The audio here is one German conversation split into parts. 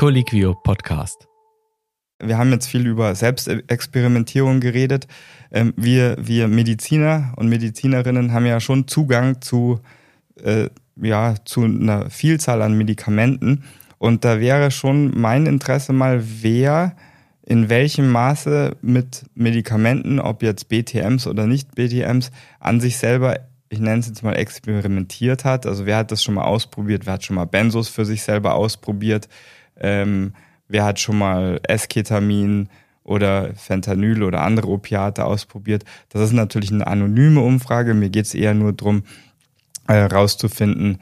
Colliquio Podcast. Wir haben jetzt viel über Selbstexperimentierung geredet. Ähm, wir, wir Mediziner und Medizinerinnen haben ja schon Zugang zu, äh, ja, zu einer Vielzahl an Medikamenten. Und da wäre schon mein Interesse mal, wer in welchem Maße mit Medikamenten, ob jetzt BTMs oder nicht BTMs, an sich selber, ich nenne es jetzt mal, experimentiert hat. Also wer hat das schon mal ausprobiert? Wer hat schon mal Benzos für sich selber ausprobiert? Ähm, wer hat schon mal Esketamin oder Fentanyl oder andere Opiate ausprobiert? Das ist natürlich eine anonyme Umfrage. Mir geht es eher nur darum, herauszufinden, äh,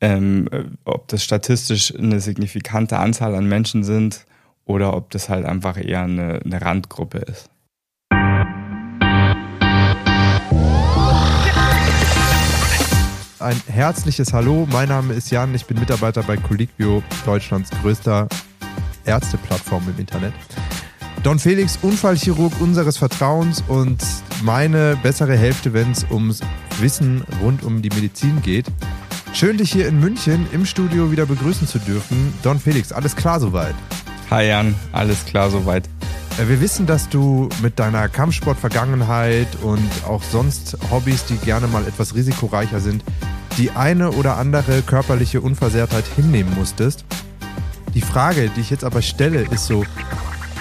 ähm, ob das statistisch eine signifikante Anzahl an Menschen sind oder ob das halt einfach eher eine, eine Randgruppe ist. Ein herzliches Hallo, mein Name ist Jan, ich bin Mitarbeiter bei Colliquio, Deutschlands größter Ärzteplattform im Internet. Don Felix, Unfallchirurg unseres Vertrauens und meine bessere Hälfte, wenn es ums Wissen rund um die Medizin geht. Schön, dich hier in München im Studio wieder begrüßen zu dürfen. Don Felix, alles klar soweit? Hi Jan, alles klar soweit. Äh, wir wissen, dass du mit deiner Kampfsport-Vergangenheit und auch sonst Hobbys, die gerne mal etwas risikoreicher sind, die eine oder andere körperliche Unversehrtheit hinnehmen musstest. Die Frage, die ich jetzt aber stelle, ist so,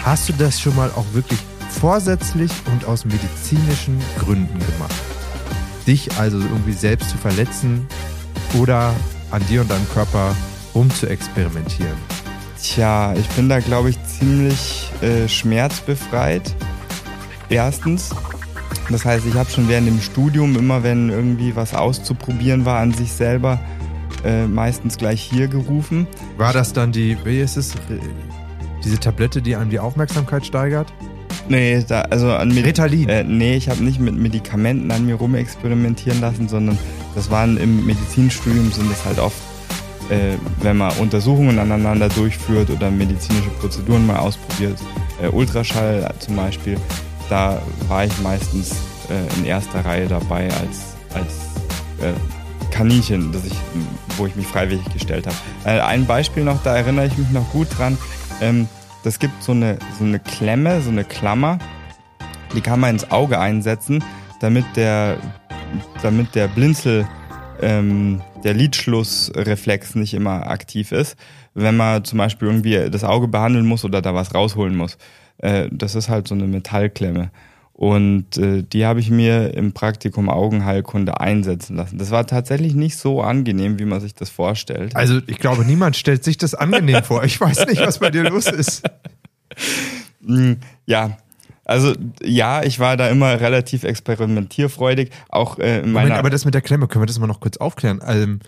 hast du das schon mal auch wirklich vorsätzlich und aus medizinischen Gründen gemacht? Dich also irgendwie selbst zu verletzen oder an dir und deinem Körper rumzuexperimentieren? Tja, ich bin da, glaube ich, ziemlich äh, schmerzbefreit. Erstens. Das heißt, ich habe schon während dem Studium immer, wenn irgendwie was auszuprobieren war an sich selber, äh, meistens gleich hier gerufen. War das dann die, wie ist es, diese Tablette, die einem die Aufmerksamkeit steigert? Nee, da, also an Medi Ritalin? Äh, nee, ich habe nicht mit Medikamenten an mir rumexperimentieren lassen, sondern das waren im Medizinstudium sind das halt oft äh, wenn man Untersuchungen aneinander durchführt oder medizinische Prozeduren mal ausprobiert, äh, Ultraschall zum Beispiel, da war ich meistens äh, in erster Reihe dabei als, als äh, Kaninchen, das ich, wo ich mich freiwillig gestellt habe. Äh, ein Beispiel noch, da erinnere ich mich noch gut dran. Ähm, das gibt so eine, so eine Klemme, so eine Klammer, die kann man ins Auge einsetzen, damit der, damit der Blinzel ähm, der Lidschlussreflex nicht immer aktiv ist, wenn man zum Beispiel irgendwie das Auge behandeln muss oder da was rausholen muss. Äh, das ist halt so eine Metallklemme. Und äh, die habe ich mir im Praktikum Augenheilkunde einsetzen lassen. Das war tatsächlich nicht so angenehm, wie man sich das vorstellt. Also ich glaube, niemand stellt sich das angenehm vor. Ich weiß nicht, was bei dir los ist. Hm, ja, also ja, ich war da immer relativ experimentierfreudig. Auch äh, in Moment, aber das mit der Klemme, können wir das mal noch kurz aufklären? Ähm,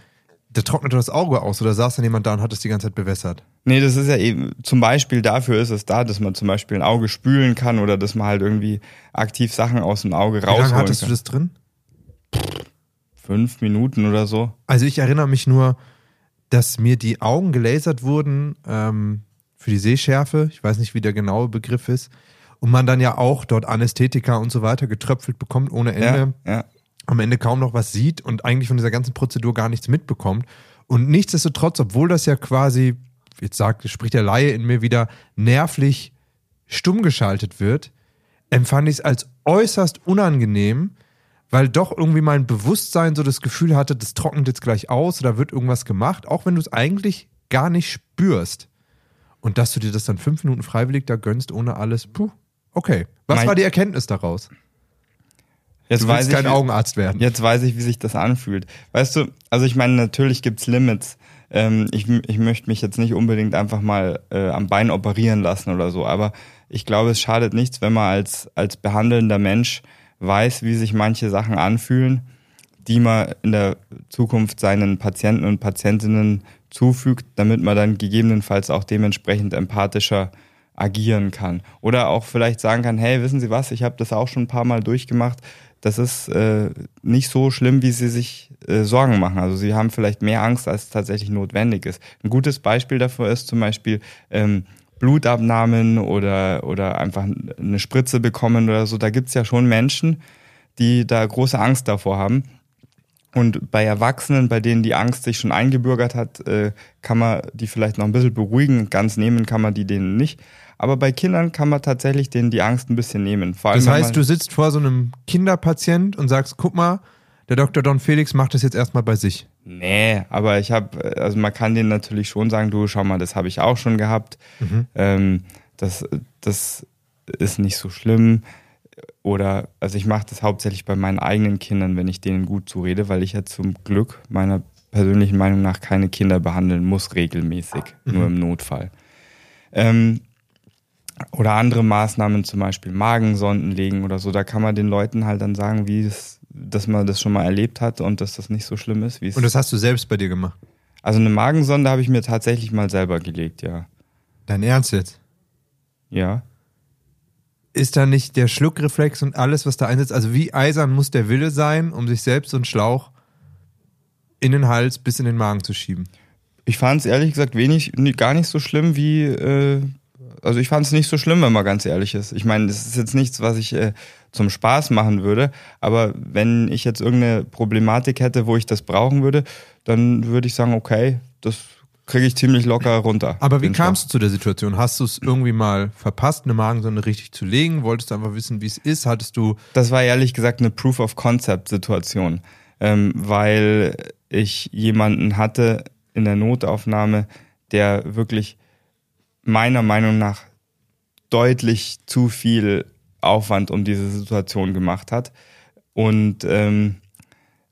da trocknet das Auge aus oder saß dann jemand da und hat es die ganze Zeit bewässert? Nee, das ist ja eben, zum Beispiel dafür ist es da, dass man zum Beispiel ein Auge spülen kann oder dass man halt irgendwie aktiv Sachen aus dem Auge rausholen kann. Wie lange hattest kann. du das drin? Fünf Minuten oder so. Also ich erinnere mich nur, dass mir die Augen gelasert wurden ähm, für die Sehschärfe. Ich weiß nicht, wie der genaue Begriff ist und man dann ja auch dort Anästhetika und so weiter getröpfelt bekommt ohne Ende. Ja, ja. Am Ende kaum noch was sieht und eigentlich von dieser ganzen Prozedur gar nichts mitbekommt. Und nichtsdestotrotz, obwohl das ja quasi, jetzt sagt, spricht der Laie in mir wieder, nervlich stumm geschaltet wird, empfand ich es als äußerst unangenehm, weil doch irgendwie mein Bewusstsein so das Gefühl hatte, das trocknet jetzt gleich aus oder wird irgendwas gemacht, auch wenn du es eigentlich gar nicht spürst. Und dass du dir das dann fünf Minuten freiwillig da gönnst, ohne alles, puh, Okay. Was mein, war die Erkenntnis daraus? Jetzt du weiß ich, kein wie, Augenarzt werden. Jetzt weiß ich, wie sich das anfühlt. Weißt du, also ich meine, natürlich gibt's Limits. Ähm, ich, ich möchte mich jetzt nicht unbedingt einfach mal äh, am Bein operieren lassen oder so, aber ich glaube, es schadet nichts, wenn man als, als behandelnder Mensch weiß, wie sich manche Sachen anfühlen, die man in der Zukunft seinen Patienten und Patientinnen zufügt, damit man dann gegebenenfalls auch dementsprechend empathischer agieren kann. Oder auch vielleicht sagen kann, hey, wissen Sie was, ich habe das auch schon ein paar Mal durchgemacht. Das ist äh, nicht so schlimm, wie Sie sich äh, Sorgen machen. Also Sie haben vielleicht mehr Angst, als tatsächlich notwendig ist. Ein gutes Beispiel dafür ist zum Beispiel ähm, Blutabnahmen oder, oder einfach eine Spritze bekommen oder so. Da gibt's ja schon Menschen, die da große Angst davor haben. Und bei Erwachsenen, bei denen die Angst sich schon eingebürgert hat, äh, kann man die vielleicht noch ein bisschen beruhigen. Ganz nehmen kann man die denen nicht. Aber bei Kindern kann man tatsächlich denen die Angst ein bisschen nehmen. Vor allem, das heißt, du sitzt vor so einem Kinderpatient und sagst, guck mal, der Dr. Don Felix macht das jetzt erstmal bei sich. Nee, aber ich habe, also man kann denen natürlich schon sagen, du, schau mal, das habe ich auch schon gehabt. Mhm. Ähm, das, das ist nicht so schlimm. Oder, also ich mache das hauptsächlich bei meinen eigenen Kindern, wenn ich denen gut zurede, weil ich ja zum Glück meiner persönlichen Meinung nach keine Kinder behandeln muss, regelmäßig, mhm. nur im Notfall. Ähm, oder andere Maßnahmen, zum Beispiel Magensonden legen oder so, da kann man den Leuten halt dann sagen, wie es, dass man das schon mal erlebt hat und dass das nicht so schlimm ist. Wie es und das hast du selbst bei dir gemacht? Also eine Magensonde habe ich mir tatsächlich mal selber gelegt, ja. Dein Ernst jetzt? Ja ist da nicht der Schluckreflex und alles, was da einsetzt? Also wie eisern muss der Wille sein, um sich selbst so einen Schlauch in den Hals bis in den Magen zu schieben? Ich fand es ehrlich gesagt wenig, gar nicht so schlimm wie, äh, also ich fand es nicht so schlimm, wenn man ganz ehrlich ist. Ich meine, das ist jetzt nichts, was ich äh, zum Spaß machen würde, aber wenn ich jetzt irgendeine Problematik hätte, wo ich das brauchen würde, dann würde ich sagen, okay, das kriege ich ziemlich locker runter. Aber wie kamst du zu der Situation? Hast du es irgendwie mal verpasst, eine Magensonde richtig zu legen? Wolltest du einfach wissen, wie es ist? Hattest du. Das war ehrlich gesagt eine Proof of Concept Situation, ähm, weil ich jemanden hatte in der Notaufnahme, der wirklich meiner Meinung nach deutlich zu viel Aufwand um diese Situation gemacht hat. Und ähm,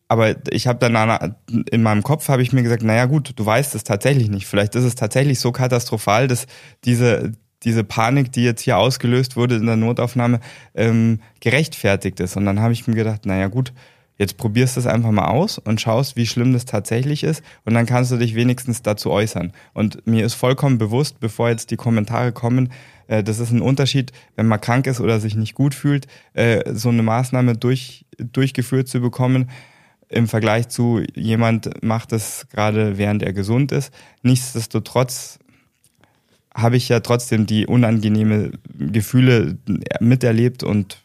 aber ich habe dann in meinem Kopf habe ich mir gesagt, naja gut, du weißt es tatsächlich nicht. Vielleicht ist es tatsächlich so katastrophal, dass diese diese Panik, die jetzt hier ausgelöst wurde in der Notaufnahme, ähm, gerechtfertigt ist. Und dann habe ich mir gedacht, naja gut, jetzt probierst du es einfach mal aus und schaust, wie schlimm das tatsächlich ist. Und dann kannst du dich wenigstens dazu äußern. Und mir ist vollkommen bewusst, bevor jetzt die Kommentare kommen, äh, das ist ein Unterschied, wenn man krank ist oder sich nicht gut fühlt, äh, so eine Maßnahme durch, durchgeführt zu bekommen im Vergleich zu jemand macht es gerade während er gesund ist. Nichtsdestotrotz habe ich ja trotzdem die unangenehme Gefühle miterlebt und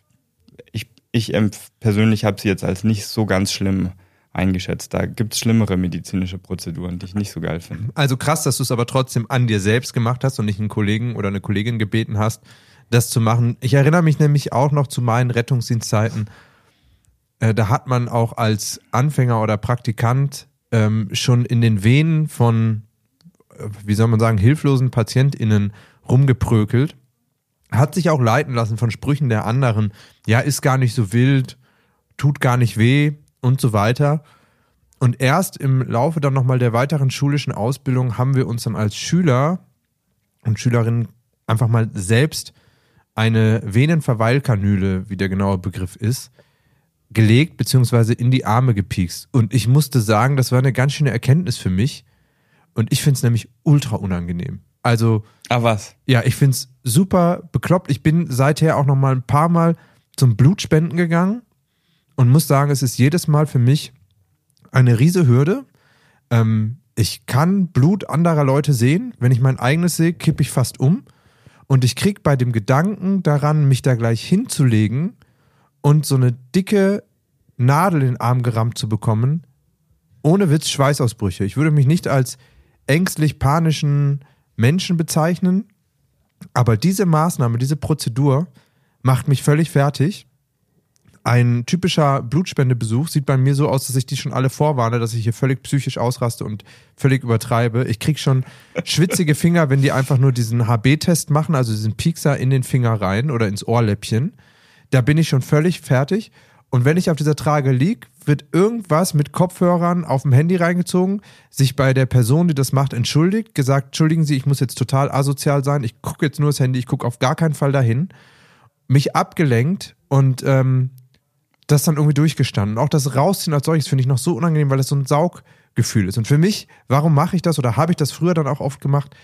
ich, ich persönlich habe sie jetzt als nicht so ganz schlimm eingeschätzt. Da gibt es schlimmere medizinische Prozeduren, die ich nicht so geil finde. Also krass, dass du es aber trotzdem an dir selbst gemacht hast und nicht einen Kollegen oder eine Kollegin gebeten hast, das zu machen. Ich erinnere mich nämlich auch noch zu meinen Rettungsdienstzeiten äh, da hat man auch als Anfänger oder Praktikant ähm, schon in den Venen von, äh, wie soll man sagen, hilflosen PatientInnen rumgeprökelt. Hat sich auch leiten lassen von Sprüchen der anderen. Ja, ist gar nicht so wild, tut gar nicht weh und so weiter. Und erst im Laufe dann nochmal der weiteren schulischen Ausbildung haben wir uns dann als Schüler und Schülerinnen einfach mal selbst eine Venenverweilkanüle, wie der genaue Begriff ist, gelegt beziehungsweise in die Arme gepiekst. Und ich musste sagen, das war eine ganz schöne Erkenntnis für mich. Und ich finde es nämlich ultra unangenehm. Also. Ah, was? Ja, ich finde es super bekloppt. Ich bin seither auch noch mal ein paar Mal zum Blutspenden gegangen und muss sagen, es ist jedes Mal für mich eine riese Hürde. Ähm, ich kann Blut anderer Leute sehen. Wenn ich mein eigenes sehe, kippe ich fast um. Und ich krieg bei dem Gedanken daran, mich da gleich hinzulegen, und so eine dicke Nadel in den Arm gerammt zu bekommen, ohne Witz Schweißausbrüche. Ich würde mich nicht als ängstlich panischen Menschen bezeichnen, aber diese Maßnahme, diese Prozedur macht mich völlig fertig. Ein typischer Blutspendebesuch sieht bei mir so aus, dass ich die schon alle vorwarne, dass ich hier völlig psychisch ausraste und völlig übertreibe. Ich krieg schon schwitzige Finger, wenn die einfach nur diesen HB-Test machen, also diesen Piekser in den Finger rein oder ins Ohrläppchen da bin ich schon völlig fertig. Und wenn ich auf dieser Trage liege, wird irgendwas mit Kopfhörern auf dem Handy reingezogen, sich bei der Person, die das macht, entschuldigt, gesagt, entschuldigen Sie, ich muss jetzt total asozial sein, ich gucke jetzt nur das Handy, ich gucke auf gar keinen Fall dahin, mich abgelenkt und ähm, das dann irgendwie durchgestanden. auch das Rausziehen als solches finde ich noch so unangenehm, weil das so ein Sauggefühl ist. Und für mich, warum mache ich das oder habe ich das früher dann auch oft gemacht,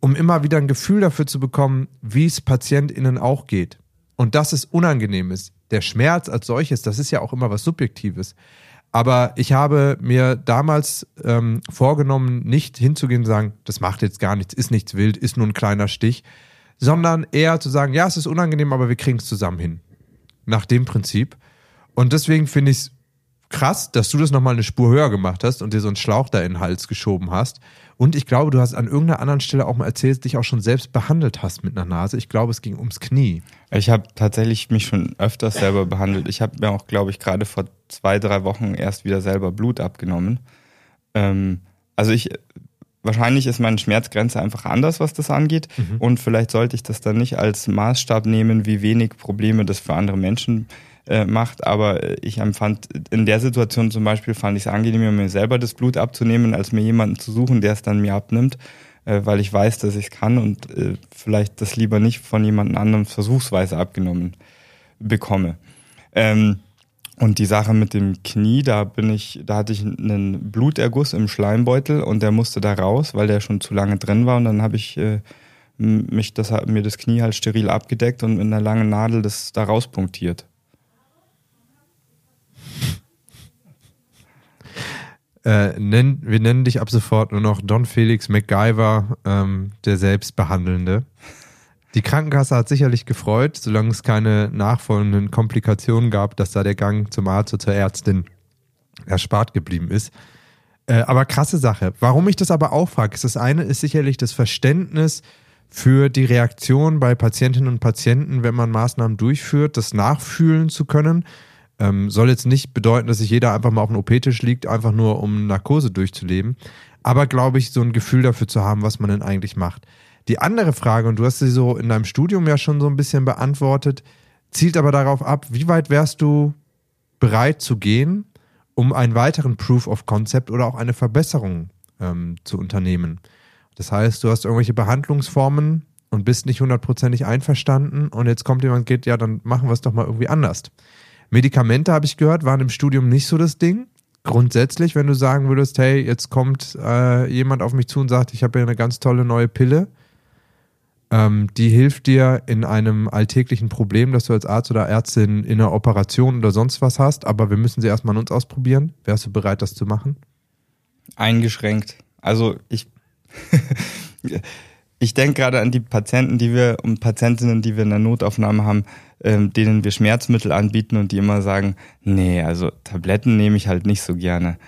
um immer wieder ein Gefühl dafür zu bekommen, wie es PatientInnen auch geht. Und dass es unangenehm ist. Der Schmerz als solches, das ist ja auch immer was Subjektives. Aber ich habe mir damals ähm, vorgenommen, nicht hinzugehen und sagen, das macht jetzt gar nichts, ist nichts wild, ist nur ein kleiner Stich, sondern eher zu sagen, ja, es ist unangenehm, aber wir kriegen es zusammen hin. Nach dem Prinzip. Und deswegen finde ich es krass, dass du das nochmal eine Spur höher gemacht hast und dir so einen Schlauch da in den Hals geschoben hast. Und ich glaube, du hast an irgendeiner anderen Stelle auch mal erzählt, dich auch schon selbst behandelt hast mit einer Nase. Ich glaube, es ging ums Knie. Ich habe tatsächlich mich schon öfters selber behandelt. Ich habe mir auch, glaube ich, gerade vor zwei, drei Wochen erst wieder selber Blut abgenommen. Ähm, also ich, wahrscheinlich ist meine Schmerzgrenze einfach anders, was das angeht. Mhm. Und vielleicht sollte ich das dann nicht als Maßstab nehmen, wie wenig Probleme das für andere Menschen äh, macht. Aber ich empfand in der Situation zum Beispiel, fand ich es angenehmer, mir selber das Blut abzunehmen, als mir jemanden zu suchen, der es dann mir abnimmt, äh, weil ich weiß, dass ich es kann und äh, vielleicht das lieber nicht von jemand anderem versuchsweise abgenommen bekomme. Ähm, und die Sache mit dem Knie, da bin ich, da hatte ich einen Bluterguss im Schleimbeutel und der musste da raus, weil der schon zu lange drin war. Und dann habe ich äh, mich das, mir das Knie halt steril abgedeckt und mit einer langen Nadel das da rauspunktiert. Äh, nenn, wir nennen dich ab sofort nur noch Don Felix MacGyver, ähm, der Selbstbehandelnde. Die Krankenkasse hat sicherlich gefreut, solange es keine nachfolgenden Komplikationen gab, dass da der Gang zum Arzt oder zur Ärztin erspart geblieben ist. Äh, aber krasse Sache. Warum ich das aber auch frage, ist das eine ist sicherlich das Verständnis für die Reaktion bei Patientinnen und Patienten, wenn man Maßnahmen durchführt, das nachfühlen zu können. Ähm, soll jetzt nicht bedeuten, dass sich jeder einfach mal auf dem OP-Tisch liegt, einfach nur um Narkose durchzuleben. Aber glaube ich, so ein Gefühl dafür zu haben, was man denn eigentlich macht. Die andere Frage, und du hast sie so in deinem Studium ja schon so ein bisschen beantwortet, zielt aber darauf ab, wie weit wärst du bereit zu gehen, um einen weiteren Proof of Concept oder auch eine Verbesserung ähm, zu unternehmen. Das heißt, du hast irgendwelche Behandlungsformen und bist nicht hundertprozentig einverstanden und jetzt kommt jemand und geht, ja, dann machen wir es doch mal irgendwie anders. Medikamente, habe ich gehört, waren im Studium nicht so das Ding. Grundsätzlich, wenn du sagen würdest, hey, jetzt kommt äh, jemand auf mich zu und sagt, ich habe hier eine ganz tolle neue Pille, ähm, die hilft dir in einem alltäglichen Problem, das du als Arzt oder Ärztin in einer Operation oder sonst was hast, aber wir müssen sie erstmal an uns ausprobieren. Wärst du bereit, das zu machen? Eingeschränkt. Also ich, ich denke gerade an die Patienten, die wir und Patientinnen, die wir in der Notaufnahme haben, ähm, denen wir Schmerzmittel anbieten und die immer sagen, nee, also Tabletten nehme ich halt nicht so gerne.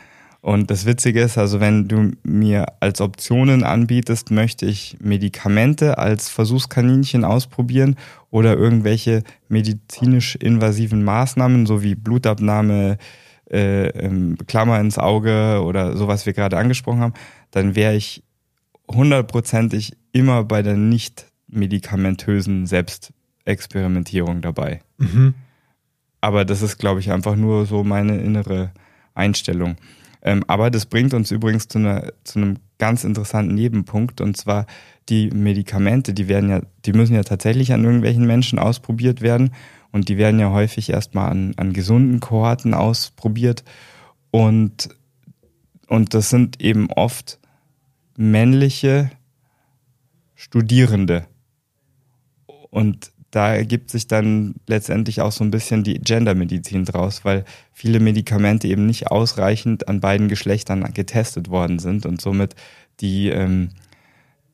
Und das Witzige ist, also wenn du mir als Optionen anbietest, möchte ich Medikamente als Versuchskaninchen ausprobieren oder irgendwelche medizinisch invasiven Maßnahmen, so wie Blutabnahme, äh, ähm, Klammer ins Auge oder sowas wir gerade angesprochen haben, dann wäre ich hundertprozentig immer bei der nicht medikamentösen Selbst Experimentierung dabei. Mhm. Aber das ist, glaube ich, einfach nur so meine innere Einstellung. Ähm, aber das bringt uns übrigens zu, einer, zu einem ganz interessanten Nebenpunkt und zwar die Medikamente, die werden ja, die müssen ja tatsächlich an irgendwelchen Menschen ausprobiert werden und die werden ja häufig erstmal an, an gesunden Kohorten ausprobiert und, und das sind eben oft männliche Studierende. Und da ergibt sich dann letztendlich auch so ein bisschen die Gendermedizin draus, weil viele Medikamente eben nicht ausreichend an beiden Geschlechtern getestet worden sind und somit die, ähm,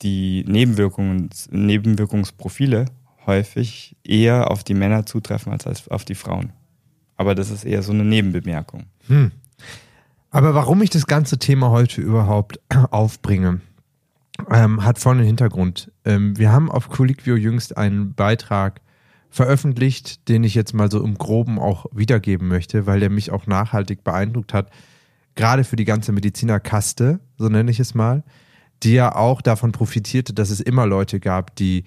die Nebenwirkungen, Nebenwirkungsprofile häufig eher auf die Männer zutreffen als auf die Frauen. Aber das ist eher so eine Nebenbemerkung. Hm. Aber warum ich das ganze Thema heute überhaupt aufbringe, ähm, hat vollen Hintergrund. Ähm, wir haben auf Colliquio jüngst einen Beitrag veröffentlicht, den ich jetzt mal so im Groben auch wiedergeben möchte, weil der mich auch nachhaltig beeindruckt hat. Gerade für die ganze Medizinerkaste, so nenne ich es mal, die ja auch davon profitierte, dass es immer Leute gab, die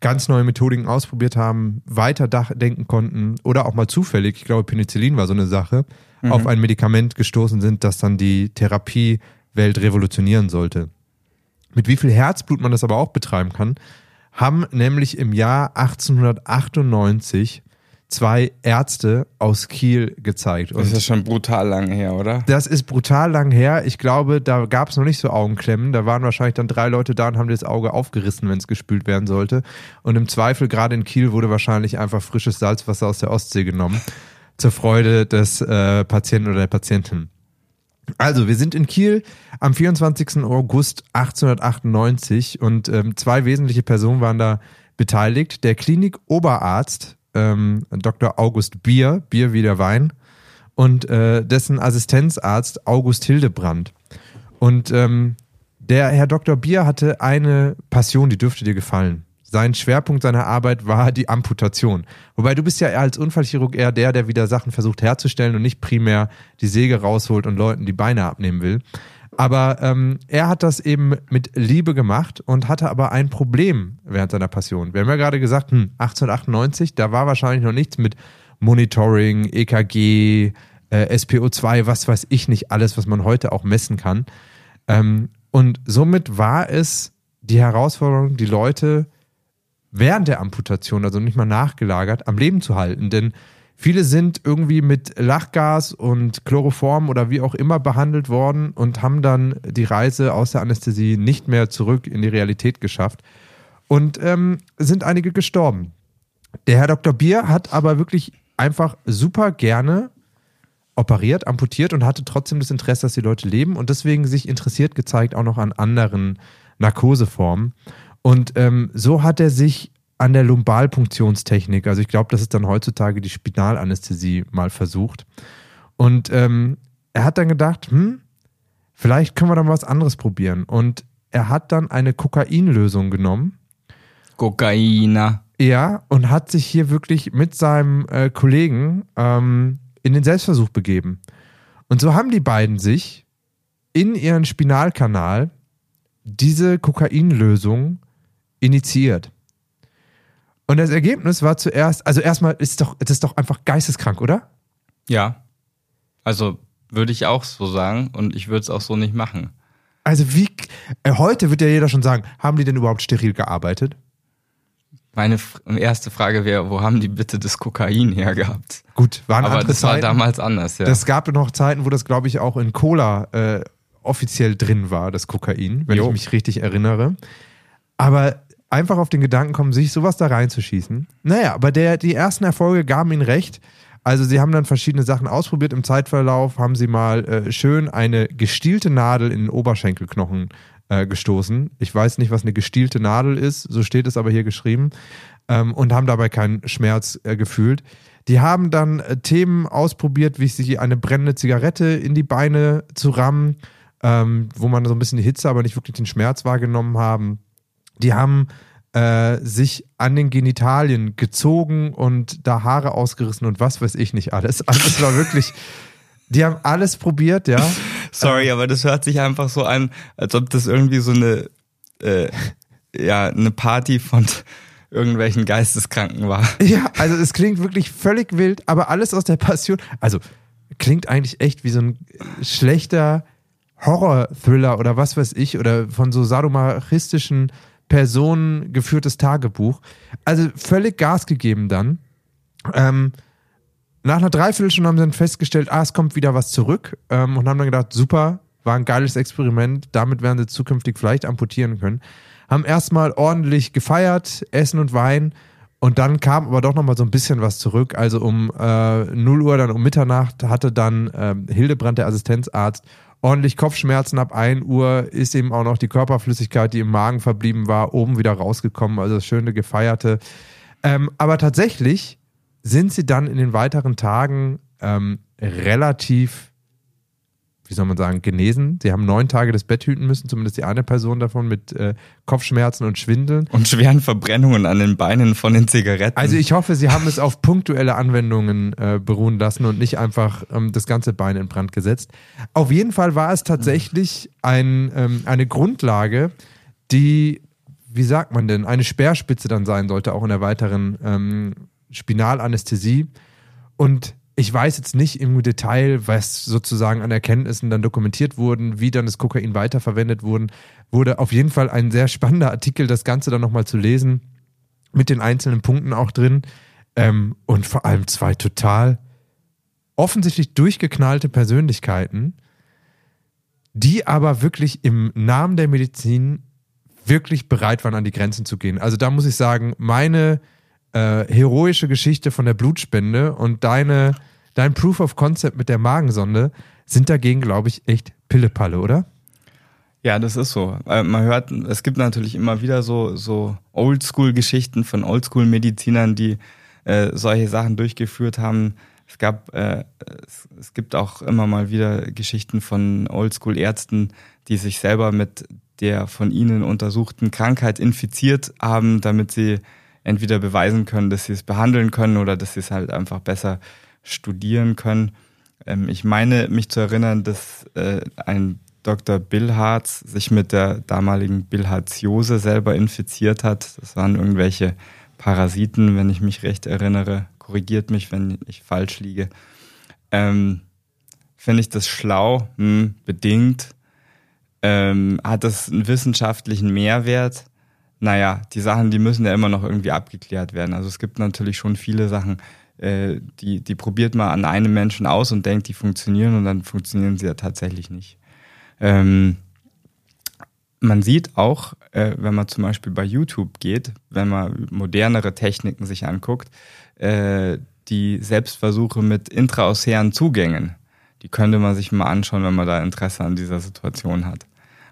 ganz neue Methodiken ausprobiert haben, weiter denken konnten oder auch mal zufällig, ich glaube Penicillin war so eine Sache, mhm. auf ein Medikament gestoßen sind, das dann die Therapiewelt revolutionieren sollte mit wie viel Herzblut man das aber auch betreiben kann, haben nämlich im Jahr 1898 zwei Ärzte aus Kiel gezeigt. Und das ist schon brutal lang her, oder? Das ist brutal lang her. Ich glaube, da gab es noch nicht so Augenklemmen. Da waren wahrscheinlich dann drei Leute da und haben das Auge aufgerissen, wenn es gespült werden sollte. Und im Zweifel, gerade in Kiel, wurde wahrscheinlich einfach frisches Salzwasser aus der Ostsee genommen. Zur Freude des äh, Patienten oder der Patientin. Also, wir sind in Kiel am 24. August 1898 und ähm, zwei wesentliche Personen waren da beteiligt. Der Klinikoberarzt ähm, Dr. August Bier, Bier wie der Wein, und äh, dessen Assistenzarzt August Hildebrand. Und ähm, der Herr Dr. Bier hatte eine Passion, die dürfte dir gefallen. Sein Schwerpunkt seiner Arbeit war die Amputation. Wobei du bist ja als Unfallchirurg eher der, der wieder Sachen versucht herzustellen und nicht primär die Säge rausholt und Leuten die Beine abnehmen will. Aber ähm, er hat das eben mit Liebe gemacht und hatte aber ein Problem während seiner Passion. Wir haben ja gerade gesagt, hm, 1898, da war wahrscheinlich noch nichts mit Monitoring, EKG, äh, SPO2, was weiß ich nicht, alles, was man heute auch messen kann. Ähm, und somit war es die Herausforderung, die Leute während der Amputation, also nicht mal nachgelagert, am Leben zu halten. Denn Viele sind irgendwie mit Lachgas und Chloroform oder wie auch immer behandelt worden und haben dann die Reise aus der Anästhesie nicht mehr zurück in die Realität geschafft. Und ähm, sind einige gestorben. Der Herr Dr. Bier hat aber wirklich einfach super gerne operiert, amputiert und hatte trotzdem das Interesse, dass die Leute leben und deswegen sich interessiert gezeigt auch noch an anderen Narkoseformen. Und ähm, so hat er sich an der Lumbalpunktionstechnik. Also ich glaube, das ist dann heutzutage die Spinalanästhesie mal versucht. Und ähm, er hat dann gedacht, hm, vielleicht können wir dann was anderes probieren. Und er hat dann eine Kokainlösung genommen. Kokaina. Ja, und hat sich hier wirklich mit seinem äh, Kollegen ähm, in den Selbstversuch begeben. Und so haben die beiden sich in ihren Spinalkanal diese Kokainlösung initiiert. Und das Ergebnis war zuerst, also erstmal ist doch, das ist doch einfach geisteskrank, oder? Ja. Also würde ich auch so sagen und ich würde es auch so nicht machen. Also wie, äh, heute wird ja jeder schon sagen, haben die denn überhaupt steril gearbeitet? Meine erste Frage wäre, wo haben die bitte das Kokain hergehabt? Gut, waren Aber andere das Zeiten. war damals anders, ja. Das gab noch Zeiten, wo das, glaube ich, auch in Cola äh, offiziell drin war, das Kokain, wenn jo. ich mich richtig erinnere. Aber einfach auf den Gedanken kommen, sich sowas da reinzuschießen. Naja, aber der, die ersten Erfolge gaben ihnen recht. Also sie haben dann verschiedene Sachen ausprobiert. Im Zeitverlauf haben sie mal äh, schön eine gestielte Nadel in den Oberschenkelknochen äh, gestoßen. Ich weiß nicht, was eine gestielte Nadel ist, so steht es aber hier geschrieben. Ähm, und haben dabei keinen Schmerz äh, gefühlt. Die haben dann äh, Themen ausprobiert, wie sich eine brennende Zigarette in die Beine zu rammen, ähm, wo man so ein bisschen die Hitze, aber nicht wirklich den Schmerz wahrgenommen haben. Die haben äh, sich an den Genitalien gezogen und da Haare ausgerissen und was weiß ich nicht alles. Also es war wirklich, die haben alles probiert, ja. Sorry, aber das hört sich einfach so an, als ob das irgendwie so eine, äh, ja, eine Party von irgendwelchen Geisteskranken war. Ja, also es klingt wirklich völlig wild, aber alles aus der Passion. Also klingt eigentlich echt wie so ein schlechter Horror-Thriller oder was weiß ich oder von so sadomachistischen Personen geführtes Tagebuch. Also völlig Gas gegeben dann. Ähm, nach einer Dreiviertelstunde haben sie dann festgestellt, ah, es kommt wieder was zurück ähm, und haben dann gedacht, super, war ein geiles Experiment, damit werden sie zukünftig vielleicht amputieren können. Haben erstmal ordentlich gefeiert, Essen und Wein und dann kam aber doch nochmal so ein bisschen was zurück. Also um äh, 0 Uhr, dann um Mitternacht hatte dann äh, Hildebrand, der Assistenzarzt, ordentlich Kopfschmerzen ab 1 Uhr, ist eben auch noch die Körperflüssigkeit, die im Magen verblieben war, oben wieder rausgekommen, also das schöne Gefeierte. Ähm, aber tatsächlich sind sie dann in den weiteren Tagen ähm, relativ wie soll man sagen, genesen. Sie haben neun Tage das Bett hüten müssen, zumindest die eine Person davon mit äh, Kopfschmerzen und Schwindeln. Und schweren Verbrennungen an den Beinen von den Zigaretten. Also ich hoffe, Sie haben es auf punktuelle Anwendungen äh, beruhen lassen und nicht einfach ähm, das ganze Bein in Brand gesetzt. Auf jeden Fall war es tatsächlich ein, ähm, eine Grundlage, die, wie sagt man denn, eine Speerspitze dann sein sollte, auch in der weiteren ähm, Spinalanästhesie. Und ich weiß jetzt nicht im Detail, was sozusagen an Erkenntnissen dann dokumentiert wurden, wie dann das Kokain weiterverwendet wurden. Wurde auf jeden Fall ein sehr spannender Artikel, das Ganze dann nochmal zu lesen, mit den einzelnen Punkten auch drin. Ähm, und vor allem zwei total offensichtlich durchgeknallte Persönlichkeiten, die aber wirklich im Namen der Medizin wirklich bereit waren, an die Grenzen zu gehen. Also da muss ich sagen, meine äh, heroische Geschichte von der Blutspende und deine, dein Proof of Concept mit der Magensonde sind dagegen, glaube ich, echt Pillepalle, oder? Ja, das ist so. Äh, man hört, es gibt natürlich immer wieder so, so Oldschool-Geschichten von Oldschool-Medizinern, die äh, solche Sachen durchgeführt haben. Es gab, äh, es, es gibt auch immer mal wieder Geschichten von Oldschool-Ärzten, die sich selber mit der von ihnen untersuchten Krankheit infiziert haben, damit sie entweder beweisen können, dass sie es behandeln können oder dass sie es halt einfach besser studieren können. Ähm, ich meine, mich zu erinnern, dass äh, ein Dr. Billharz sich mit der damaligen Bilharziose selber infiziert hat. Das waren irgendwelche Parasiten, wenn ich mich recht erinnere. Korrigiert mich, wenn ich falsch liege. Ähm, Finde ich das schlau? Hm, bedingt. Ähm, hat das einen wissenschaftlichen Mehrwert? Naja, die Sachen, die müssen ja immer noch irgendwie abgeklärt werden. Also es gibt natürlich schon viele Sachen, äh, die, die probiert man an einem Menschen aus und denkt, die funktionieren und dann funktionieren sie ja tatsächlich nicht. Ähm, man sieht auch, äh, wenn man zum Beispiel bei YouTube geht, wenn man modernere Techniken sich anguckt, äh, die Selbstversuche mit intraosären Zugängen. Die könnte man sich mal anschauen, wenn man da Interesse an dieser Situation hat.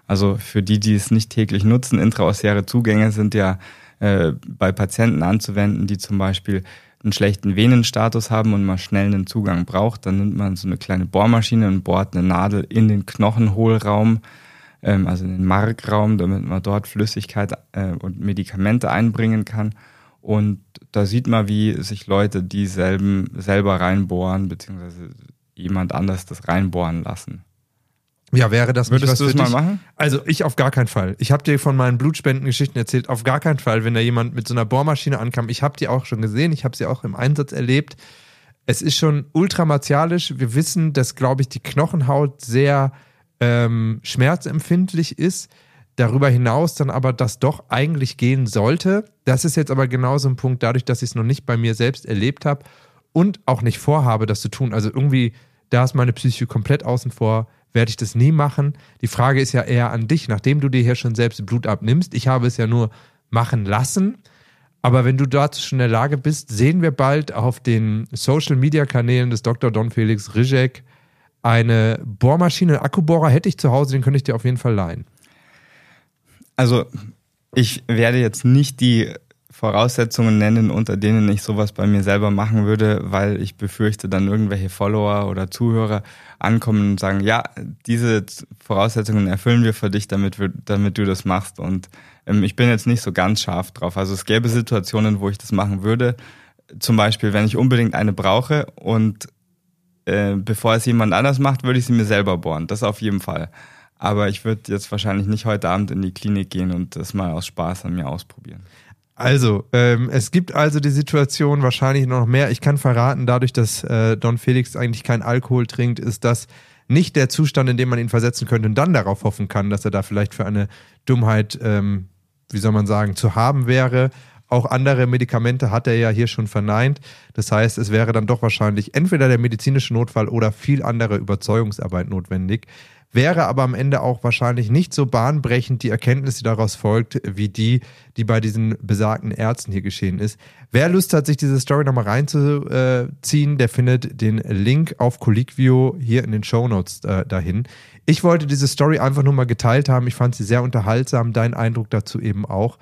Also für die, die es nicht täglich nutzen, intraosäre Zugänge sind ja äh, bei Patienten anzuwenden, die zum Beispiel einen schlechten Venenstatus haben und mal schnell einen Zugang braucht. Dann nimmt man so eine kleine Bohrmaschine und bohrt eine Nadel in den Knochenhohlraum, ähm, also in den Markraum, damit man dort Flüssigkeit äh, und Medikamente einbringen kann. Und da sieht man, wie sich Leute dieselben selber reinbohren, beziehungsweise jemand anders das reinbohren lassen. Ja, wäre das Würdest du es für mal machen? Also ich auf gar keinen Fall. Ich habe dir von meinen Blutspendengeschichten erzählt. Auf gar keinen Fall, wenn da jemand mit so einer Bohrmaschine ankam. Ich habe die auch schon gesehen. Ich habe sie auch im Einsatz erlebt. Es ist schon ultramartialisch. Wir wissen, dass, glaube ich, die Knochenhaut sehr ähm, schmerzempfindlich ist. Darüber hinaus dann aber das doch eigentlich gehen sollte. Das ist jetzt aber genau so ein Punkt, dadurch, dass ich es noch nicht bei mir selbst erlebt habe und auch nicht vorhabe, das zu tun. Also irgendwie, da ist meine Psyche komplett außen vor, werde ich das nie machen. Die Frage ist ja eher an dich, nachdem du dir hier schon selbst Blut abnimmst. Ich habe es ja nur machen lassen. Aber wenn du dazu schon in der Lage bist, sehen wir bald auf den Social Media Kanälen des Dr. Don Felix Rizek eine Bohrmaschine, einen Akkubohrer hätte ich zu Hause, den könnte ich dir auf jeden Fall leihen. Also ich werde jetzt nicht die Voraussetzungen nennen, unter denen ich sowas bei mir selber machen würde, weil ich befürchte, dann irgendwelche Follower oder Zuhörer ankommen und sagen, ja, diese Voraussetzungen erfüllen wir für dich, damit, wir, damit du das machst. Und ähm, ich bin jetzt nicht so ganz scharf drauf. Also es gäbe Situationen, wo ich das machen würde. Zum Beispiel, wenn ich unbedingt eine brauche und äh, bevor es jemand anders macht, würde ich sie mir selber bohren. Das auf jeden Fall. Aber ich würde jetzt wahrscheinlich nicht heute Abend in die Klinik gehen und das mal aus Spaß an mir ausprobieren. Also, ähm, es gibt also die Situation wahrscheinlich noch mehr. Ich kann verraten, dadurch, dass äh, Don Felix eigentlich keinen Alkohol trinkt, ist das nicht der Zustand, in dem man ihn versetzen könnte und dann darauf hoffen kann, dass er da vielleicht für eine Dummheit, ähm, wie soll man sagen, zu haben wäre. Auch andere Medikamente hat er ja hier schon verneint. Das heißt, es wäre dann doch wahrscheinlich entweder der medizinische Notfall oder viel andere Überzeugungsarbeit notwendig. Wäre aber am Ende auch wahrscheinlich nicht so bahnbrechend die Erkenntnis, die daraus folgt, wie die, die bei diesen besagten Ärzten hier geschehen ist. Wer Lust hat, sich diese Story nochmal reinzuziehen, der findet den Link auf Colliquio hier in den Show Notes äh, dahin. Ich wollte diese Story einfach nur mal geteilt haben. Ich fand sie sehr unterhaltsam. Dein Eindruck dazu eben auch.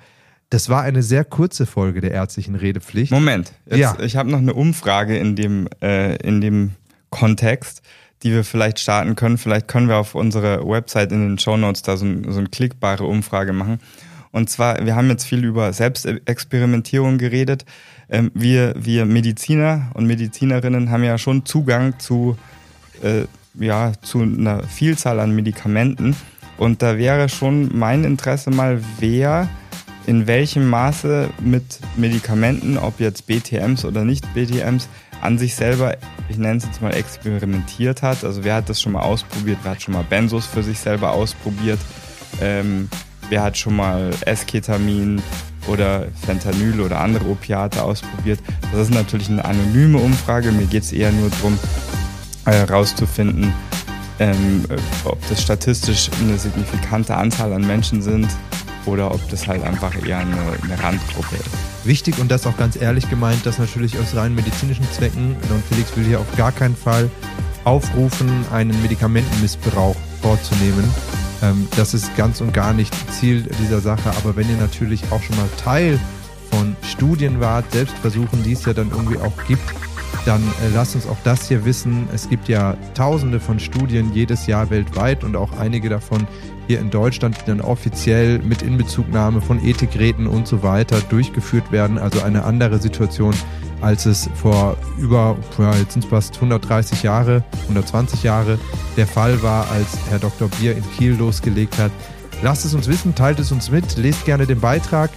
Das war eine sehr kurze Folge der ärztlichen Redepflicht. Moment, jetzt, Ja. ich habe noch eine Umfrage in dem, äh, in dem Kontext, die wir vielleicht starten können. Vielleicht können wir auf unserer Website in den Show Notes da so, so eine klickbare Umfrage machen. Und zwar, wir haben jetzt viel über Selbstexperimentierung geredet. Ähm, wir, wir Mediziner und Medizinerinnen haben ja schon Zugang zu, äh, ja, zu einer Vielzahl an Medikamenten. Und da wäre schon mein Interesse mal, wer in welchem Maße mit Medikamenten, ob jetzt BTMs oder nicht BTMs, an sich selber, ich nenne es jetzt mal, experimentiert hat. Also wer hat das schon mal ausprobiert? Wer hat schon mal Benzos für sich selber ausprobiert? Ähm, wer hat schon mal Esketamin oder Fentanyl oder andere Opiate ausprobiert? Das ist natürlich eine anonyme Umfrage. Mir geht es eher nur darum, herauszufinden, ähm, ob das statistisch eine signifikante Anzahl an Menschen sind oder ob das halt einfach eher eine, eine Randgruppe ist. Wichtig und das auch ganz ehrlich gemeint, dass natürlich aus rein medizinischen Zwecken, Don Felix will hier auf gar keinen Fall aufrufen, einen Medikamentenmissbrauch vorzunehmen. Ähm, das ist ganz und gar nicht Ziel dieser Sache. Aber wenn ihr natürlich auch schon mal Teil von Studienwart, Selbstversuchen, die es ja dann irgendwie auch gibt, dann äh, lasst uns auch das hier wissen. Es gibt ja tausende von Studien jedes Jahr weltweit und auch einige davon hier in Deutschland, die dann offiziell mit Inbezugnahme von Ethikräten und so weiter durchgeführt werden. Also eine andere Situation, als es vor über, ja, jetzt sind es fast 130 Jahre, 120 Jahre der Fall war, als Herr Dr. Bier in Kiel losgelegt hat. Lasst es uns wissen, teilt es uns mit, lest gerne den Beitrag.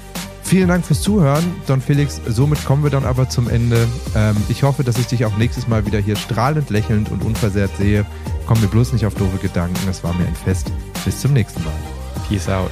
Vielen Dank fürs Zuhören, Don Felix. Somit kommen wir dann aber zum Ende. Ähm, ich hoffe, dass ich dich auch nächstes Mal wieder hier strahlend, lächelnd und unversehrt sehe. Komm mir bloß nicht auf doofe Gedanken. Es war mir ein Fest. Bis zum nächsten Mal. Peace out.